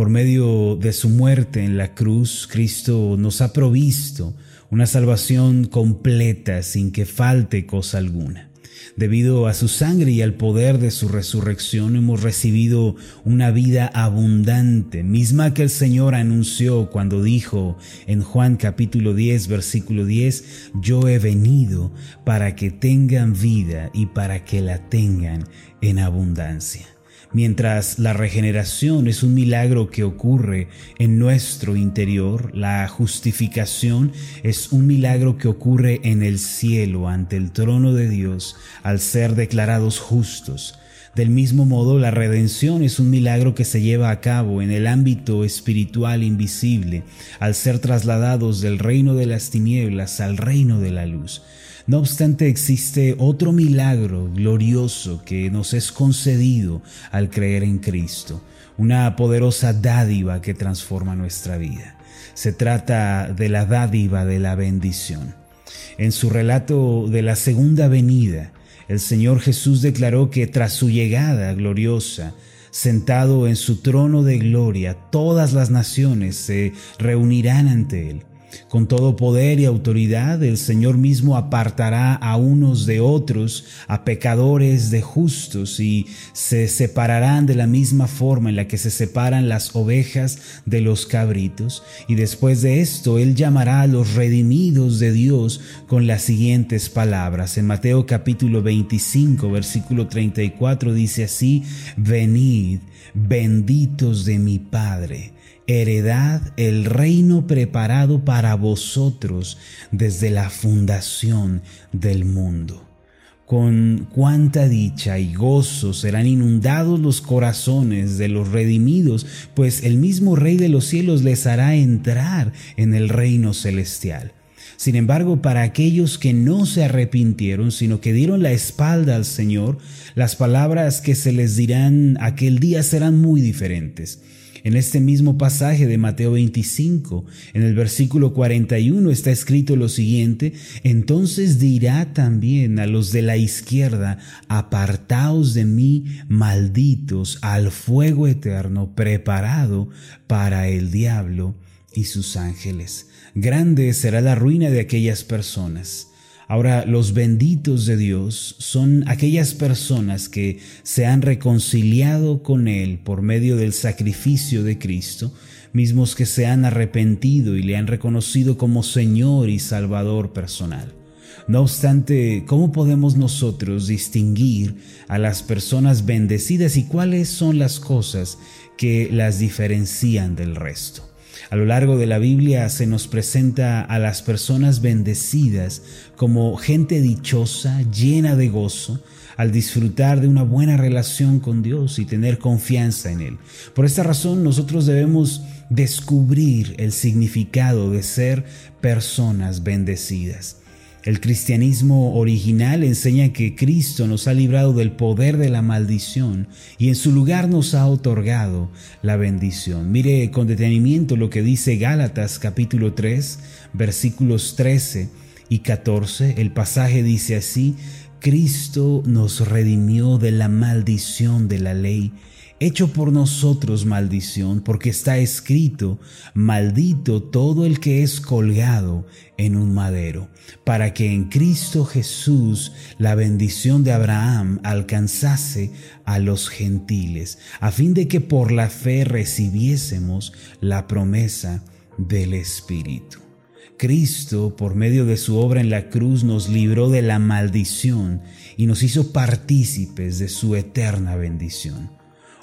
Por medio de su muerte en la cruz, Cristo nos ha provisto una salvación completa sin que falte cosa alguna. Debido a su sangre y al poder de su resurrección hemos recibido una vida abundante, misma que el Señor anunció cuando dijo en Juan capítulo 10 versículo 10, yo he venido para que tengan vida y para que la tengan en abundancia. Mientras la regeneración es un milagro que ocurre en nuestro interior, la justificación es un milagro que ocurre en el cielo ante el trono de Dios al ser declarados justos. Del mismo modo, la redención es un milagro que se lleva a cabo en el ámbito espiritual invisible, al ser trasladados del reino de las tinieblas al reino de la luz. No obstante, existe otro milagro glorioso que nos es concedido al creer en Cristo, una poderosa dádiva que transforma nuestra vida. Se trata de la dádiva de la bendición. En su relato de la segunda venida, el Señor Jesús declaró que tras su llegada gloriosa, sentado en su trono de gloria, todas las naciones se reunirán ante Él. Con todo poder y autoridad el Señor mismo apartará a unos de otros, a pecadores de justos, y se separarán de la misma forma en la que se separan las ovejas de los cabritos. Y después de esto Él llamará a los redimidos de Dios con las siguientes palabras. En Mateo capítulo 25, versículo 34 dice así, Venid, benditos de mi Padre heredad el reino preparado para vosotros desde la fundación del mundo. Con cuánta dicha y gozo serán inundados los corazones de los redimidos, pues el mismo Rey de los cielos les hará entrar en el reino celestial. Sin embargo, para aquellos que no se arrepintieron, sino que dieron la espalda al Señor, las palabras que se les dirán aquel día serán muy diferentes. En este mismo pasaje de Mateo 25, en el versículo 41 está escrito lo siguiente, entonces dirá también a los de la izquierda, apartaos de mí, malditos, al fuego eterno preparado para el diablo y sus ángeles. Grande será la ruina de aquellas personas. Ahora, los benditos de Dios son aquellas personas que se han reconciliado con Él por medio del sacrificio de Cristo, mismos que se han arrepentido y le han reconocido como Señor y Salvador personal. No obstante, ¿cómo podemos nosotros distinguir a las personas bendecidas y cuáles son las cosas que las diferencian del resto? A lo largo de la Biblia se nos presenta a las personas bendecidas como gente dichosa, llena de gozo, al disfrutar de una buena relación con Dios y tener confianza en Él. Por esta razón nosotros debemos descubrir el significado de ser personas bendecidas. El cristianismo original enseña que Cristo nos ha librado del poder de la maldición y en su lugar nos ha otorgado la bendición. Mire con detenimiento lo que dice Gálatas capítulo 3 versículos 13 y 14. El pasaje dice así, Cristo nos redimió de la maldición de la ley hecho por nosotros maldición, porque está escrito, maldito todo el que es colgado en un madero, para que en Cristo Jesús la bendición de Abraham alcanzase a los gentiles, a fin de que por la fe recibiésemos la promesa del Espíritu. Cristo, por medio de su obra en la cruz, nos libró de la maldición y nos hizo partícipes de su eterna bendición.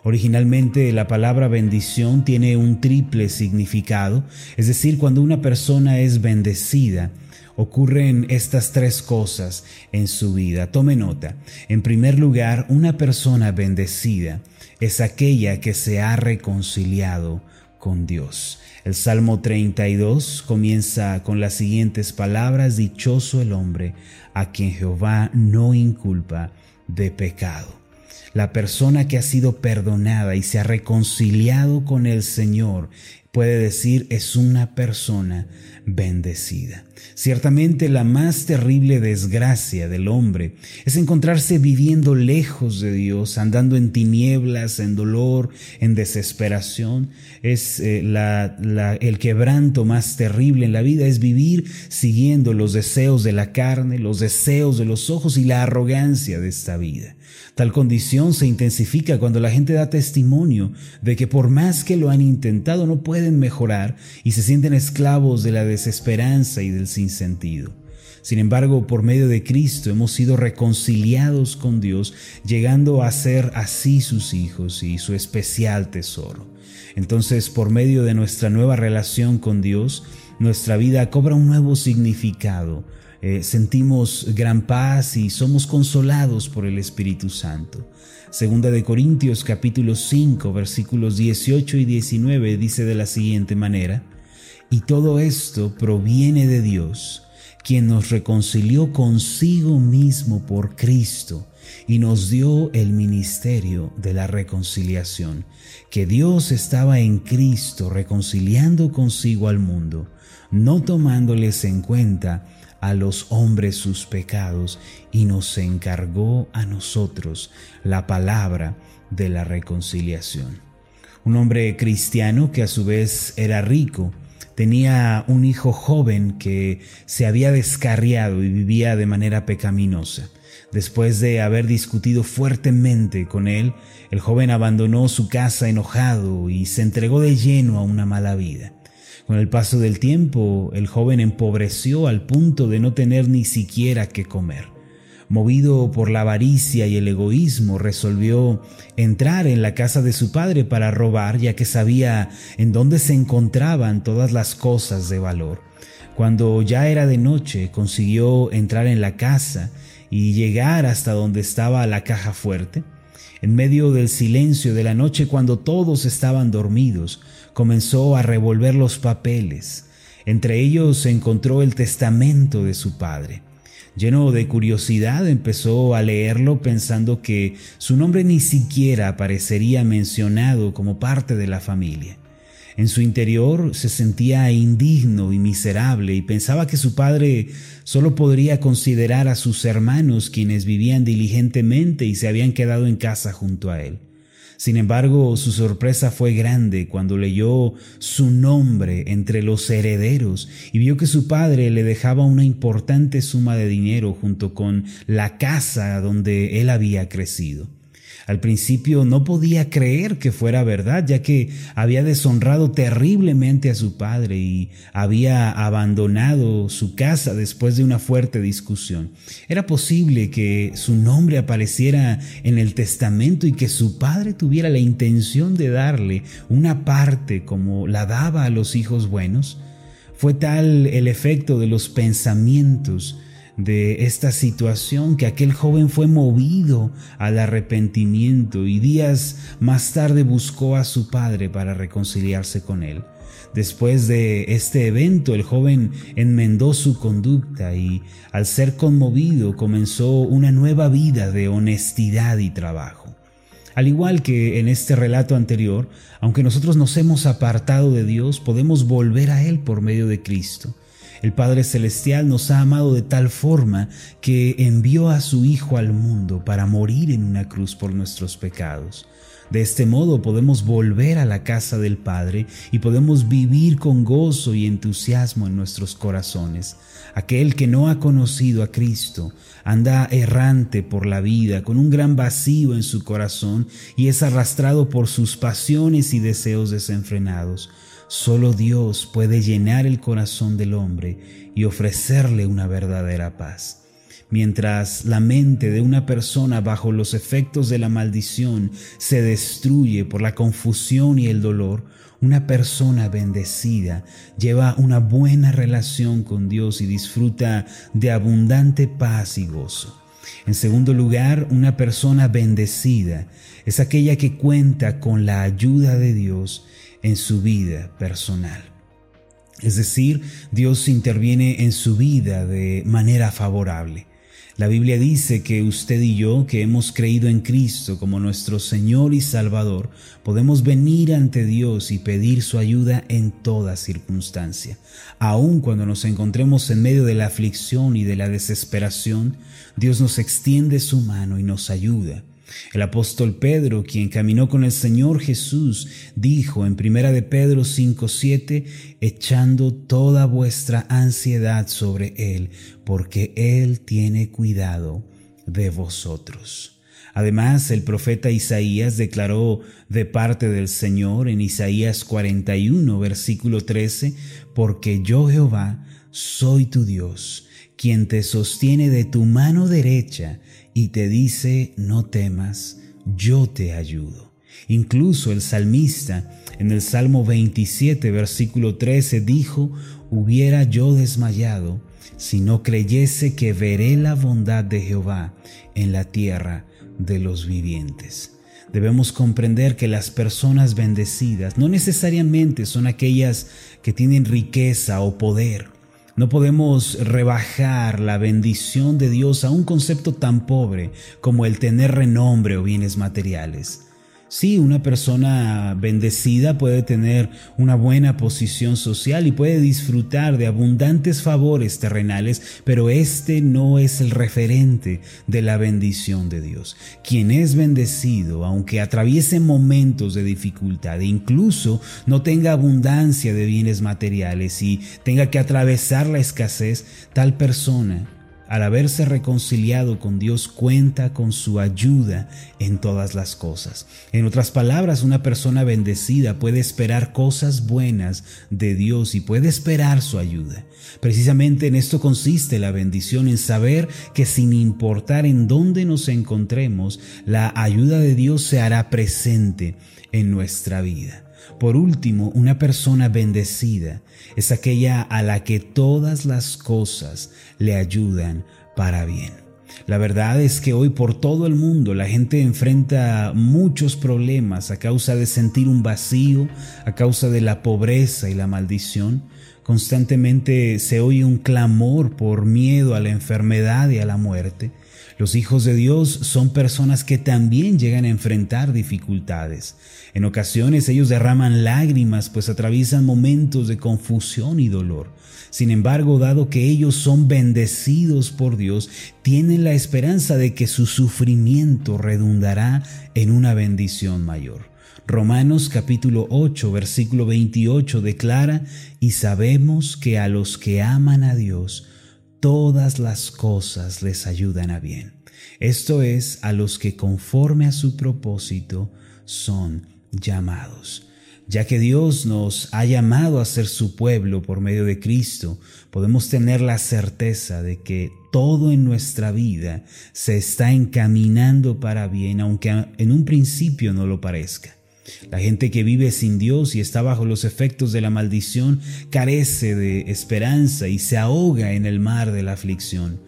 Originalmente la palabra bendición tiene un triple significado, es decir, cuando una persona es bendecida, ocurren estas tres cosas en su vida. Tome nota. En primer lugar, una persona bendecida es aquella que se ha reconciliado con Dios. El Salmo 32 comienza con las siguientes palabras, Dichoso el hombre a quien Jehová no inculpa de pecado. La persona que ha sido perdonada y se ha reconciliado con el Señor puede decir es una persona bendecida. Ciertamente la más terrible desgracia del hombre es encontrarse viviendo lejos de Dios, andando en tinieblas, en dolor, en desesperación. Es eh, el quebranto más terrible en la vida, es vivir siguiendo los deseos de la carne, los deseos de los ojos y la arrogancia de esta vida. Tal condición se intensifica cuando la gente da testimonio de que por más que lo han intentado no pueden mejorar y se sienten esclavos de la desesperanza y del sinsentido. Sin embargo, por medio de Cristo hemos sido reconciliados con Dios, llegando a ser así sus hijos y su especial tesoro. Entonces, por medio de nuestra nueva relación con Dios, nuestra vida cobra un nuevo significado, eh, sentimos gran paz y somos consolados por el Espíritu Santo. Segunda de Corintios capítulo 5 versículos 18 y 19 dice de la siguiente manera, y todo esto proviene de Dios, quien nos reconcilió consigo mismo por Cristo y nos dio el ministerio de la reconciliación, que Dios estaba en Cristo reconciliando consigo al mundo, no tomándoles en cuenta a los hombres sus pecados y nos encargó a nosotros la palabra de la reconciliación. Un hombre cristiano que a su vez era rico, tenía un hijo joven que se había descarriado y vivía de manera pecaminosa. Después de haber discutido fuertemente con él, el joven abandonó su casa enojado y se entregó de lleno a una mala vida. Con el paso del tiempo, el joven empobreció al punto de no tener ni siquiera que comer. Movido por la avaricia y el egoísmo, resolvió entrar en la casa de su padre para robar, ya que sabía en dónde se encontraban todas las cosas de valor. Cuando ya era de noche, consiguió entrar en la casa y llegar hasta donde estaba la caja fuerte. En medio del silencio de la noche, cuando todos estaban dormidos, comenzó a revolver los papeles. Entre ellos se encontró el testamento de su padre. Lleno de curiosidad empezó a leerlo pensando que su nombre ni siquiera aparecería mencionado como parte de la familia. En su interior se sentía indigno y miserable y pensaba que su padre solo podría considerar a sus hermanos quienes vivían diligentemente y se habían quedado en casa junto a él. Sin embargo, su sorpresa fue grande cuando leyó su nombre entre los herederos y vio que su padre le dejaba una importante suma de dinero junto con la casa donde él había crecido. Al principio no podía creer que fuera verdad, ya que había deshonrado terriblemente a su padre y había abandonado su casa después de una fuerte discusión. Era posible que su nombre apareciera en el testamento y que su padre tuviera la intención de darle una parte como la daba a los hijos buenos. Fue tal el efecto de los pensamientos de esta situación que aquel joven fue movido al arrepentimiento y días más tarde buscó a su padre para reconciliarse con él. Después de este evento, el joven enmendó su conducta y, al ser conmovido, comenzó una nueva vida de honestidad y trabajo. Al igual que en este relato anterior, aunque nosotros nos hemos apartado de Dios, podemos volver a Él por medio de Cristo. El Padre Celestial nos ha amado de tal forma que envió a su Hijo al mundo para morir en una cruz por nuestros pecados. De este modo podemos volver a la casa del Padre y podemos vivir con gozo y entusiasmo en nuestros corazones. Aquel que no ha conocido a Cristo anda errante por la vida con un gran vacío en su corazón y es arrastrado por sus pasiones y deseos desenfrenados. Solo Dios puede llenar el corazón del hombre y ofrecerle una verdadera paz. Mientras la mente de una persona bajo los efectos de la maldición se destruye por la confusión y el dolor, una persona bendecida lleva una buena relación con Dios y disfruta de abundante paz y gozo. En segundo lugar, una persona bendecida es aquella que cuenta con la ayuda de Dios en su vida personal. Es decir, Dios interviene en su vida de manera favorable. La Biblia dice que usted y yo, que hemos creído en Cristo como nuestro Señor y Salvador, podemos venir ante Dios y pedir su ayuda en toda circunstancia. Aun cuando nos encontremos en medio de la aflicción y de la desesperación, Dios nos extiende su mano y nos ayuda. El apóstol Pedro, quien caminó con el Señor Jesús, dijo en Primera de Pedro 5:7, echando toda vuestra ansiedad sobre él, porque él tiene cuidado de vosotros. Además, el profeta Isaías declaró de parte del Señor en Isaías 41, versículo 13, porque yo Jehová soy tu Dios, quien te sostiene de tu mano derecha y te dice, no temas, yo te ayudo. Incluso el salmista en el Salmo 27, versículo 13 dijo, hubiera yo desmayado si no creyese que veré la bondad de Jehová en la tierra de los vivientes. Debemos comprender que las personas bendecidas no necesariamente son aquellas que tienen riqueza o poder no podemos rebajar la bendición de Dios a un concepto tan pobre como el tener renombre o bienes materiales. Sí, una persona bendecida puede tener una buena posición social y puede disfrutar de abundantes favores terrenales, pero este no es el referente de la bendición de Dios. Quien es bendecido, aunque atraviese momentos de dificultad e incluso no tenga abundancia de bienes materiales y tenga que atravesar la escasez, tal persona al haberse reconciliado con Dios, cuenta con su ayuda en todas las cosas. En otras palabras, una persona bendecida puede esperar cosas buenas de Dios y puede esperar su ayuda. Precisamente en esto consiste la bendición, en saber que sin importar en dónde nos encontremos, la ayuda de Dios se hará presente en nuestra vida. Por último, una persona bendecida es aquella a la que todas las cosas le ayudan para bien. La verdad es que hoy por todo el mundo la gente enfrenta muchos problemas a causa de sentir un vacío, a causa de la pobreza y la maldición. Constantemente se oye un clamor por miedo a la enfermedad y a la muerte. Los hijos de Dios son personas que también llegan a enfrentar dificultades. En ocasiones ellos derraman lágrimas pues atraviesan momentos de confusión y dolor. Sin embargo, dado que ellos son bendecidos por Dios, tienen la esperanza de que su sufrimiento redundará en una bendición mayor. Romanos capítulo 8, versículo 28 declara, y sabemos que a los que aman a Dios, todas las cosas les ayudan a bien. Esto es, a los que conforme a su propósito son llamados. Ya que Dios nos ha llamado a ser su pueblo por medio de Cristo, podemos tener la certeza de que todo en nuestra vida se está encaminando para bien, aunque en un principio no lo parezca. La gente que vive sin Dios y está bajo los efectos de la maldición carece de esperanza y se ahoga en el mar de la aflicción.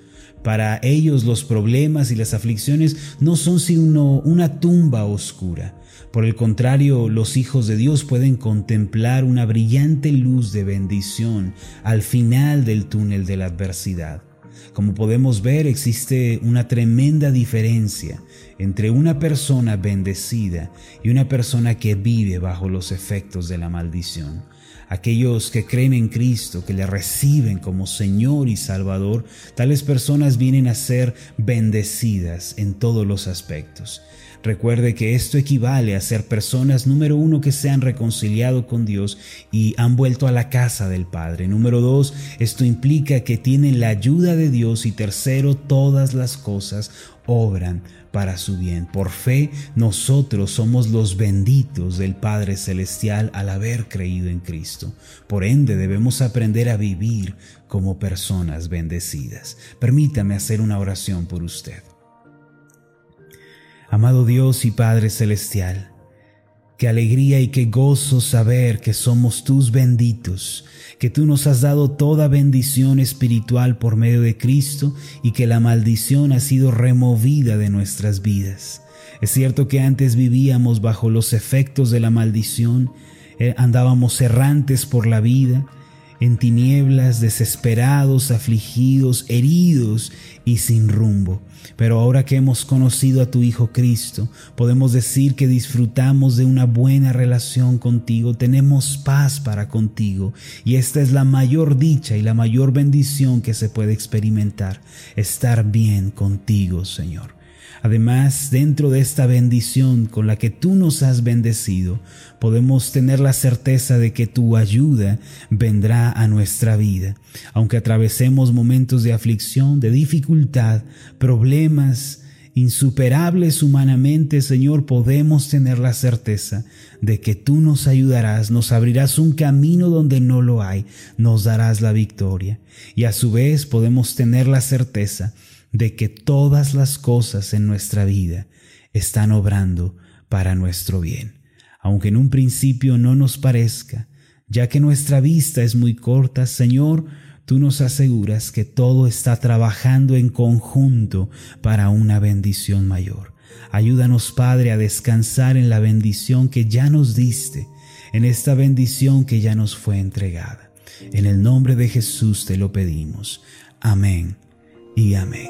Para ellos los problemas y las aflicciones no son sino una tumba oscura. Por el contrario, los hijos de Dios pueden contemplar una brillante luz de bendición al final del túnel de la adversidad. Como podemos ver, existe una tremenda diferencia entre una persona bendecida y una persona que vive bajo los efectos de la maldición. Aquellos que creen en Cristo, que le reciben como Señor y Salvador, tales personas vienen a ser bendecidas en todos los aspectos. Recuerde que esto equivale a ser personas, número uno, que se han reconciliado con Dios y han vuelto a la casa del Padre. Número dos, esto implica que tienen la ayuda de Dios y tercero, todas las cosas obran para su bien. Por fe, nosotros somos los benditos del Padre Celestial al haber creído en Cristo. Por ende, debemos aprender a vivir como personas bendecidas. Permítame hacer una oración por usted. Amado Dios y Padre Celestial, qué alegría y qué gozo saber que somos tus benditos, que tú nos has dado toda bendición espiritual por medio de Cristo y que la maldición ha sido removida de nuestras vidas. Es cierto que antes vivíamos bajo los efectos de la maldición, eh, andábamos errantes por la vida, en tinieblas, desesperados, afligidos, heridos y sin rumbo. Pero ahora que hemos conocido a tu Hijo Cristo, podemos decir que disfrutamos de una buena relación contigo, tenemos paz para contigo, y esta es la mayor dicha y la mayor bendición que se puede experimentar, estar bien contigo, Señor. Además, dentro de esta bendición con la que tú nos has bendecido, podemos tener la certeza de que tu ayuda vendrá a nuestra vida. Aunque atravesemos momentos de aflicción, de dificultad, problemas, insuperables humanamente, Señor, podemos tener la certeza de que tú nos ayudarás, nos abrirás un camino donde no lo hay, nos darás la victoria. Y a su vez podemos tener la certeza de que todas las cosas en nuestra vida están obrando para nuestro bien, aunque en un principio no nos parezca, ya que nuestra vista es muy corta, Señor, tú nos aseguras que todo está trabajando en conjunto para una bendición mayor. Ayúdanos, Padre, a descansar en la bendición que ya nos diste, en esta bendición que ya nos fue entregada. En el nombre de Jesús te lo pedimos. Amén y amén.